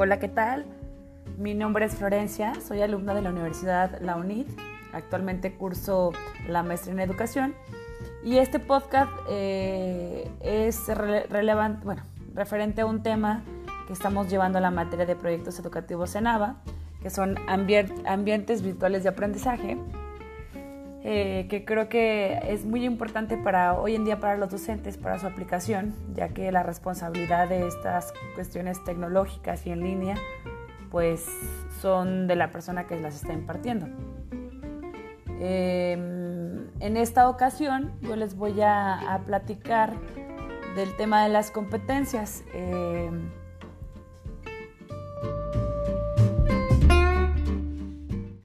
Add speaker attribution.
Speaker 1: Hola, ¿qué tal? Mi nombre es Florencia, soy alumna de la Universidad La UNID. Actualmente curso la maestría en educación y este podcast eh, es relevante, bueno, referente a un tema que estamos llevando a la materia de proyectos educativos en ABA, que son ambientes virtuales de aprendizaje eh, que creo que es muy importante para hoy en día para los docentes, para su aplicación, ya que la responsabilidad de estas cuestiones tecnológicas y en línea, pues son de la persona que las está impartiendo. Em, en esta ocasión yo les voy a, platicar del tema de las competencias. Em,